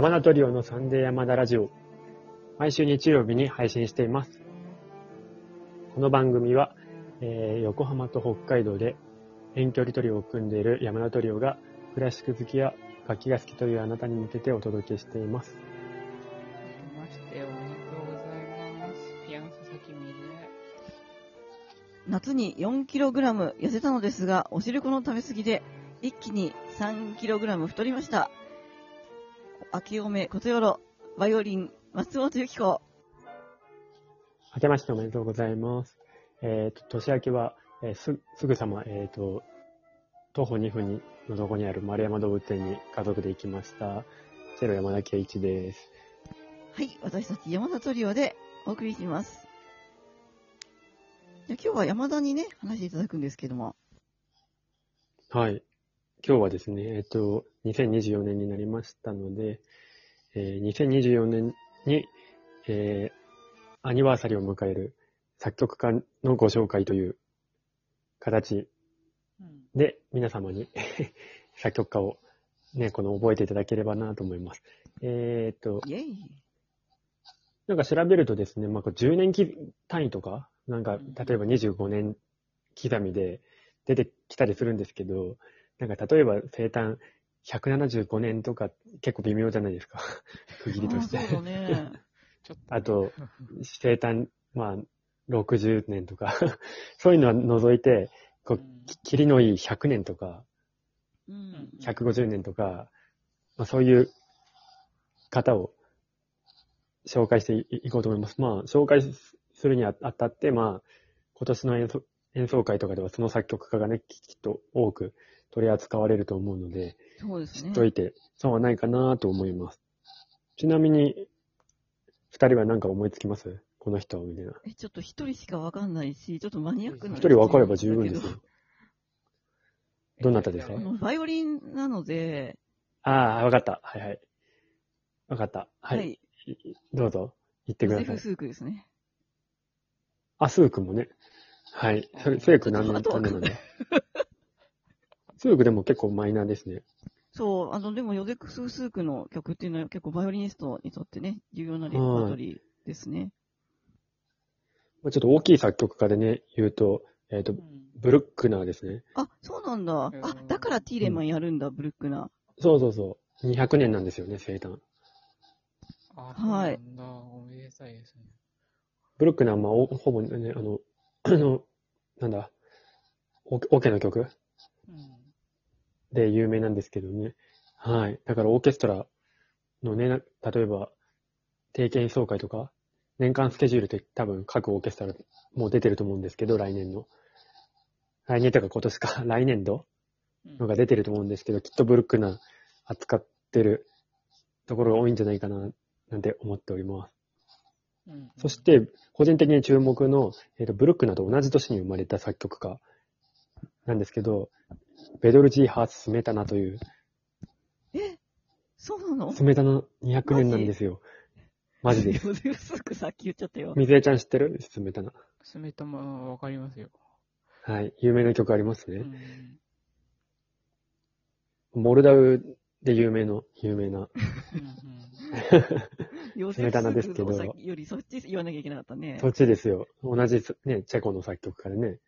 山田トリオのサンデー山田ラジオ。毎週日曜日に配信しています。この番組は、えー横浜と北海道で遠距離トリオを組んでいる山田トリオがクラシック好きや楽器が好きというあなたに向けてお届けしています。ましておめでとうございます。ピアノ佐々木みね。夏に 4kg 痩せたのですが、お汁粉の食べ過ぎで、一気に 3kg 太りました。明けおめことよろ、バイオリン、松本由紀子。明けましておめでとうございます。えっ、と、年明けは、えーす、すぐさま、えっ、と、徒歩2分のとこにある丸山動物園に家族で行きました。チェロ山田圭一です。はい、私たち山田トリオでお送りします。じ今日は山田にね、話していただくんですけども。はい。今日はですね、えっ、と、2024年になりましたので、えー2024年に、えーアニバーサリーを迎える作曲家のご紹介という形うん。で、皆様に 作曲家をね、この覚えていただければなと思います。えっ、と。なんか調べるとですね、まあ、こう10年き単位とか、なんか、うん例えば25年刻みで出てきたりするんですけど、なんか例えば生誕175年とか結構微妙じゃないですか。区切りとして。あね。あと、生誕、まあ、60年とか、そういうのは除いて、こう、切りのいい100年とか、うん。150年とか、まあ、そういう方を紹介していいこうと思います。まあ、紹介するにあたって、まあ、今年の演奏演奏会とかではその作曲家がね、ききっと多く取り扱われると思うので、知そうですね。っといて損はないかなと思います。ちなみに、二人は何か思いつきます？この人、みたいな。え、ちょっと一人しかわかんないし、ちょっとマニアックな。一人分かれば十分ですよ。ど なたですか？バイオリンなので、ああ、わかった。はいはい。わかった。はい。はい。いどうぞ。言ってください。スークですね。あ、スークもね。はい。それ、スーク何年ちょっと何年なんだスークでも結構マイナーですね。そう、あの、でもヨゼクス・スークの曲っていうのは結構バイオリニストにとってね、重要なレパートリーですね。まあちょっと大きい作曲家でね、言うと、えっ、とう、んブルックナーですね。あ、そうなんだ。あだからティーレマンやるんだ、ブルックナそうそうそう。200年なんですよね、生誕。あ、はいそうなんだ。おめでたいですね。ブルックナーは、まあ、おほぼね、あの、あの、なんだ、オオケの曲？うん。で有名なんですけどね。はい。だからオーケストラのね、な例えば、定期演奏会とか、年間スケジュールって多分各オーケストラもう出てると思うんですけど、来年の。来年とか今年か、来年度うんのが出てると思うんですけど、きっとブルックナー扱ってるところが多いんじゃないかな、なんて思っております。うんそし、て、個人的に注目の、えっ、と、ブルックナーと同じ年に生まれた作曲家なんですけど、ベドルジー・ハーツ・スメタナという、え？そうなの？スメタナ200年なんですよ。マジです。ヨゼクス・スークさっき言っちゃったよ。水江ちゃん知ってる？スメタナ。スメタマわかりますよ。はい。有名な曲ありますね。うん。モルダウで有名の、有名な。スメタナですけどよりそっち言わなきゃいけなかったね。そっちですよ。同じす、ね、チェコの作曲家でね。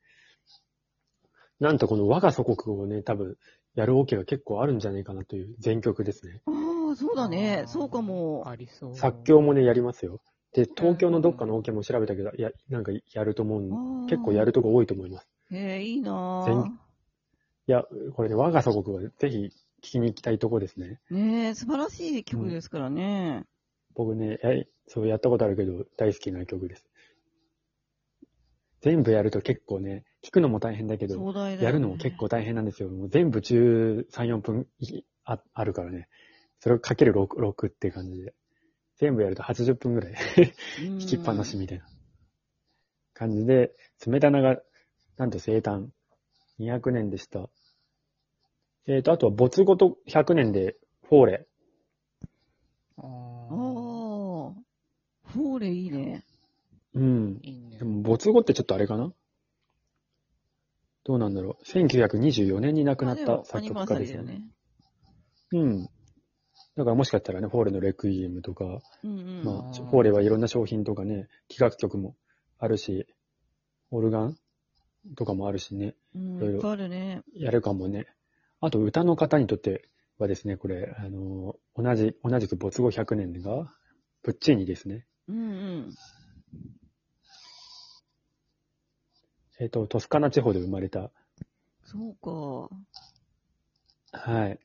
なんとこの我が祖国をね、多分、やるオケが結構あるんじゃないかなという全曲ですね。ああ、そうだねそうかも。ありそう。作曲もね、やりますよ。で、東京のどっかのオケも調べたけど、いや、なんかやると思うん、結構やる。るとこ多いと思います。へえ、いいな全ぁ。いや、これね、我が祖国はぜひ聞きに行きたいとこですね。ねえ、素晴らしい曲ですからね。僕ね、えそうやったことあるけど、大好きな曲です。全部やると結構ね、聞くのも大変だけど、壮大だよね。やるのも結構大変なんですよ。もう全部13、4分いああるからね。それをかける 6, 6っていう感じで。全部やると80分ぐらい 弾弾きっぱなしみたいな感じで、冷たなが、なんと生誕200年でした。えっ、と、あとは没後と100年でフォーレ。ああああ。ー。フォーレいいね。うん。いいねで。も没後ってちょっとあれかな？どうなんだろう？1924年に亡くなった作曲家ですよね。よね。うん。だからもしかしたらね、フォーレのレクイエムとか、うんうん。まあ、フォーレはいろんな商品とかね、企画曲もあるし、オルガンとかもあるしね、うん、いろいろ。やるかもね。あと歌の方にとってはですね、これ、あの、同じ、同じく没後100年が、プッチーニですね。うんうん。えっ、と、トスカナ地方で生まれた、そうか。はい。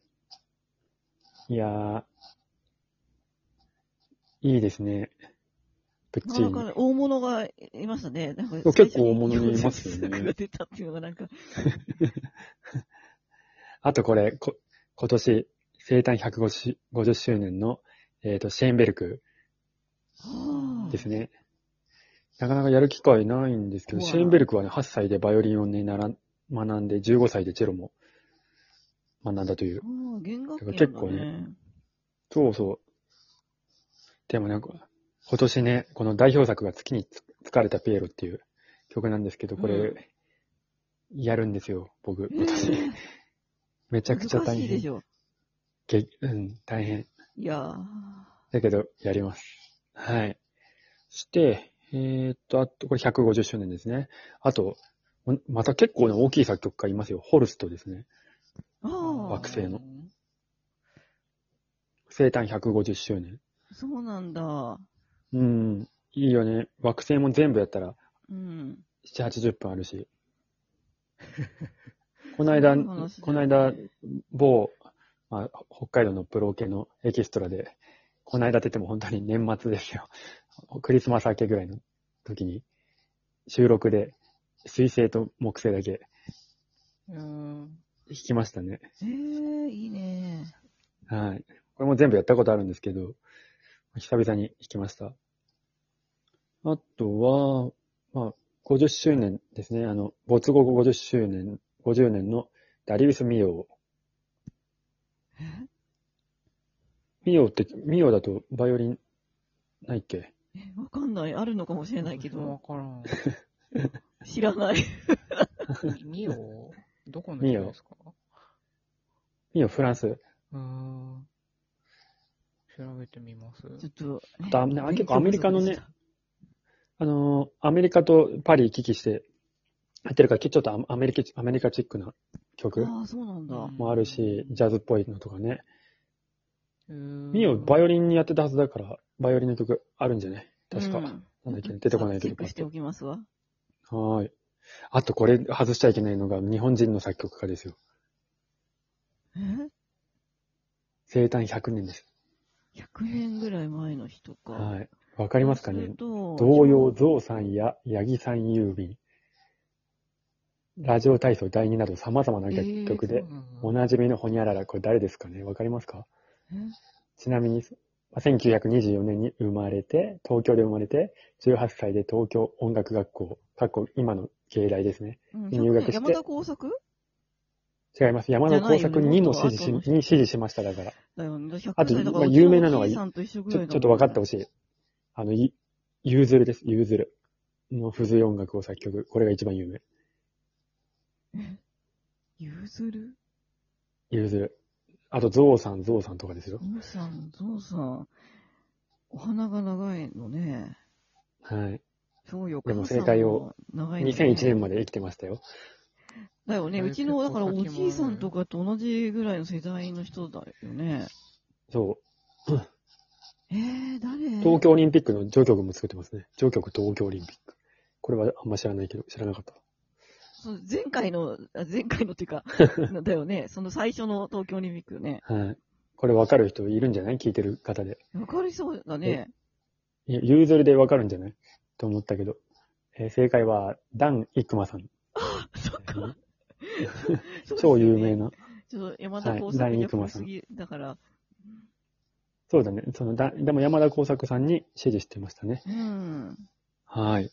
いやー、いいですね。プッチーニ。なんか大物がいましたね。なんかそう結構大物にいますよね最初にが出たっていうのがなんか、あとこれ、こ今年、生誕150周年の、えっ、と、シェーンベルクはあですね。なかなかやる機会ないんですけど、シェーンベルクはね、8歳でバイオリンをね、なら学んで、15歳でチェロも学んだという。ああ、弦楽器なんだ、ね。結構ねそうそう。でもね、今年ね、この代表作が月につ疲れたピエロっていう曲なんですけど、これ、うんやるんですよ、僕、え今年。ー めちゃくちゃ大変難しいでし。ょ。げうん、大変。いやーだけど、やります。はい。そして、えーっと、あと、これ150周年ですね。あと、んまた結構な大きい作曲家いますよ。ホルストですね。ああ、惑星の生誕150周年。そうなんだ。うん。いいよね。惑星も全部やったら、うん。7、80分あるし。この間、この間、某、まあ、北海道のプロ系のエキストラで、この間って言っても本当に年末ですよ。クリスマス明けぐらいの時に、収録で、水星と木星だけうん。弾きましたね。ええいいね。はい。これも全部やったことあるんですけど、久々に弾きました。あとは、まあ、50周年ですね。あの、没後50周年、50年のダリウス・ミオ。ミオって、ミオだとバイオリンないっけ？え、わかんない。あるのかもしれないけわど、からん。知らない。ミオ？どこの人ですか？ミオ、フランス。うーん。調べてみます。ちょっと、あとあね結構アメリカのねあのーアメリカとパリ行き来して、やってるから、ちょっとアアメリカ、アメリカチックな曲たああ、そうなんだ。もあるし、ジャズっぽいのとかね。ミミオ、バイオリンにやってたはずだから、バイオリンの曲あるんじゃない確か。うんなんだっけ、出てこないけどチェック。しておきますわ。はーい。あと、これ外しちゃいけないのが、日本人の作曲家ですよ。え？生誕100年です。100年ぐらい前の人か。はい。わかりますかね？童童謡、ゾウさんやヤギさん郵便、ラジオ体操第2など様々な楽曲で、おなじみのホニャララ、これ誰ですかね？わかりますか？ちなみに、まあ1924年に生まれて、東京で生まれて、18歳で東京音楽学校、過去今の芸大ですね。うん入学して山田耕作違います。山田耕作にも指示し、に指示しました、だから。だよね。100あとまあ有名なのはうちょちょっと分かってほしい。あの、いゆうずるです。ゆうずるの付随音楽を作曲。これが一番有名。ゆずる？ゆうずる。あと、ゾウさん、ゾウさんとかですよゾ。ウさん、ゾウさん。お花が長いのね。はい。そうよ、でも傘さん正解を長いのね2001年まで生きてましたよ。だよね。うちの、だからおじいさんとかと同じぐらいの世代の人だよね。そう。えー、誰？東京オリンピックの序曲も作ってますね。序曲東京オリンピック。これはあんま知らないけど、知らなかった。そう前回の、あ前回のっていうか、だよね。その最初の東京オリンピックよね。はい。これ分かる人いるんじゃない？聞いてる方で。わかりそうだね。ゆゆうずるで分かるんじゃない？と思ったけど。えー正解は、ダン・イクマさん。そっか。超有名な。ちょっと山田耕作にはークマさん古すぎ、だから、そうだね。そのだ、でも山田耕作さんに指示してましたね。うん。はい。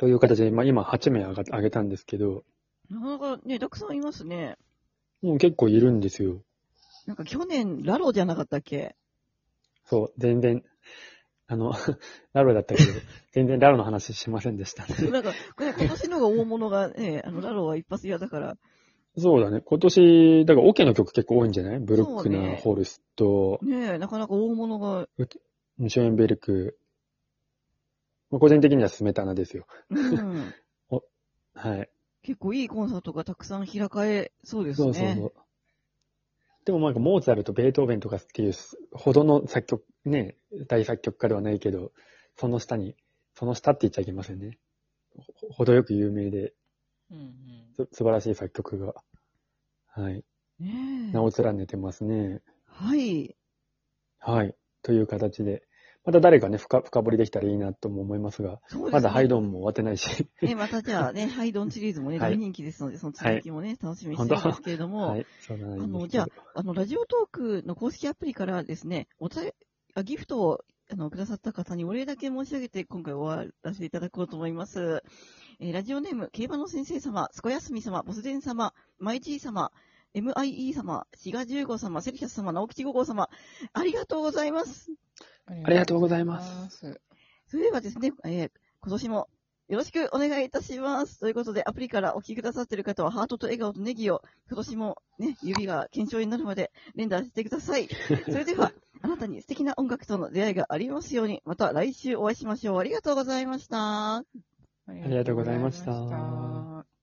という形で、まあ今8名上が上げたんですけど、なかなかね、たくさんいますね。もう結構いるんですよ。なんか去年、ラロじゃなかったっけ？そう、全然、あの、ラロだったけど、全然ラロの話しませんでしたね。なんか、これ今年のが大物がね、あの、ラロは一発屋だから、そうだね。今年、だからオケの曲結構多いんじゃない？ブルックナー、ねホルスト、ねえ、なかなか大物が、ショエンベルク。まあ個人的にはスメタナですよ。うん、はい。結構いいコンサートがたくさん開かれそうですね。そうそうそう。でもなんかモーツァルト、ベートーベンとかっていうほどの作曲、ね、大作曲家ではないけど、その下に、その下って言っちゃいけませんね。ほ程よく有名で、うん素晴らしい作曲が、はい。ねえ名を連ねてますね。はい。はい。という形で、また誰かね、深深掘りできたらいいなとも思いますが、すね。まだハイドンも終わってないし、ね、またじゃあね、ハイドンシリーズもね、はい大人気ですので、その続きもね、楽しみにしてるんですけれども、はい。あの、じゃあ、あの、ラジオトークの公式アプリからですね、おたあギフトをあのくださった方にお礼だけ申し上げて、今回終わらせていただこうと思います。えーラジオネーム、競馬の先生様、すこやすみ様、ボスデン様、マイジー様、MIE 様、シガ15様、セリシャス様、直吉5号様、ありがとうございます。ありがとうございますす。それではですね、えー今年もよろしくお願いいたします。ということで、アプリからお聞きくださっている方は、ハートと笑顔とネギを、今年もね、指が堅調になるまで連打してください。それでは、あなたに素敵な音楽との出会いがありますように、また来週お会いしましょう。ありがとうございましたありがとうございました